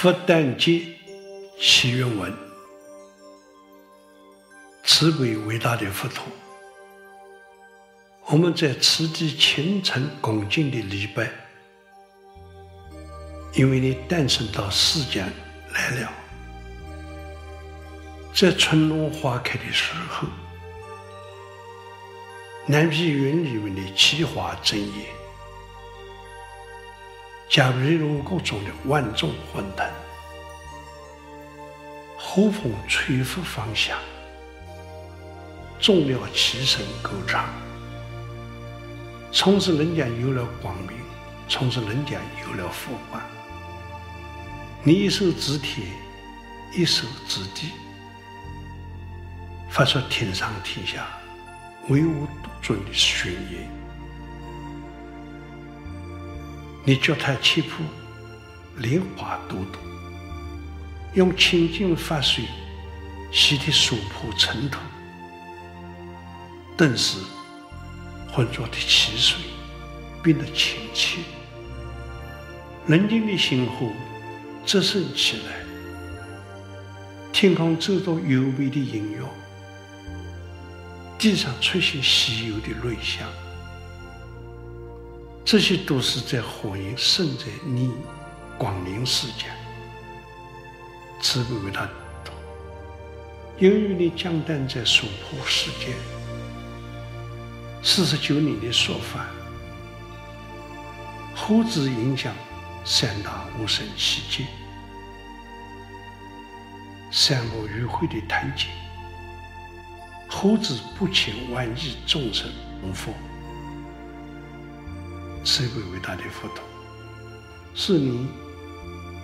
佛诞节祈愿文，慈悲伟大的佛陀，我们在此地虔诚恭敬的礼拜，因为你诞生到世间来了，在春暖花开的时候，南皮云里面的奇花争艳。迦毗罗国中的万众欢腾，呼风吹拂芳香，众鸟齐声歌唱，从此人间有了光明，从此人间有了福报。你一手指天，一手指地，发出天上天下唯我独尊的宣言。你脚踏七步，莲花朵朵，用清净法水洗涤娑婆尘土，顿时浑浊的汽水变得清澈，人间的心湖滋生起来，天空奏着优美的音乐，地上出现稀有的瑞香。这些都是在欢迎圣者你光临世间，慈悲为他读。由于你降诞在娑婆世界四十九年的说法，何止影响三大无生七界、三恶与会的贪劫，何止不请万亿众生供佛。慈悲伟大的佛陀，是你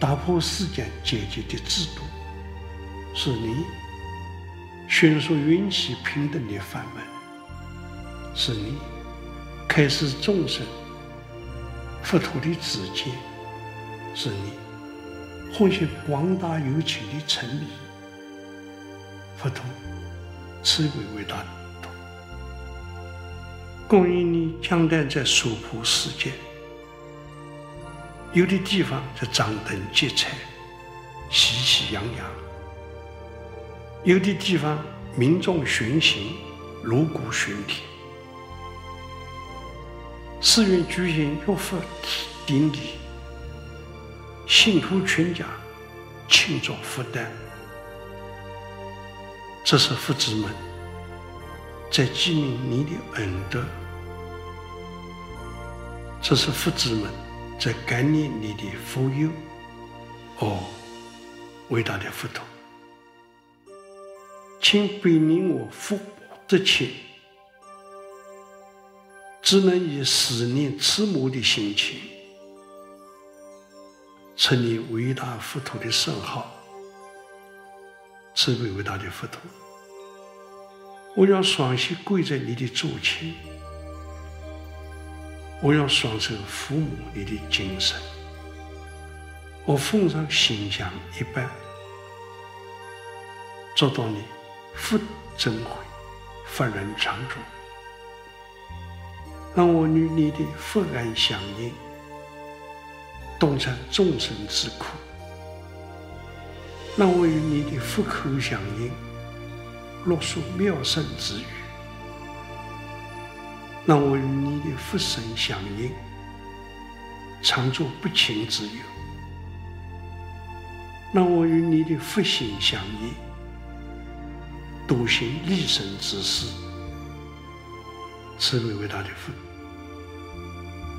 打破世间阶级的制度，是你宣说允许平等的法门，是你开始众生佛陀的知见，是你唤醒广大有情的诚意。佛陀，慈悲伟大的。供应你降诞在娑婆世界，有的地方是张灯结彩，喜气洋洋；有的地方民众巡行，锣鼓喧天。寺院举行浴佛典礼，信徒全家庆祝福诞，这是佛子们在纪念你的恩德，这是佛子们在感念你的福佑。哦，伟大的佛陀，请悲悯我福薄德浅，只能以思念慈母的心情，称你伟大佛陀的圣号，慈悲伟大的佛陀。我要双膝跪在你的足前，我要双手抚摸你的精神，我奉上心香一瓣，做到你福增慧，法轮常住，让我与你的福安相应，洞察众生之苦；让我与你的福口相应。落述妙胜之语，让我与你的福身相应，常作不轻之友；让我与你的福心相应，笃行立身之事。慈悲伟大的佛，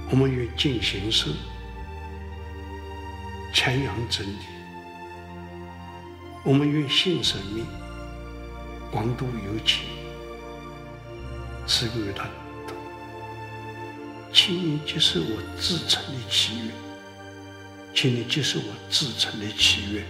我们愿尽形寿，传扬真理；我们愿信神命。广度有请，赐予他度，请你接受我至诚的祈愿，请你接受我至诚的祈愿。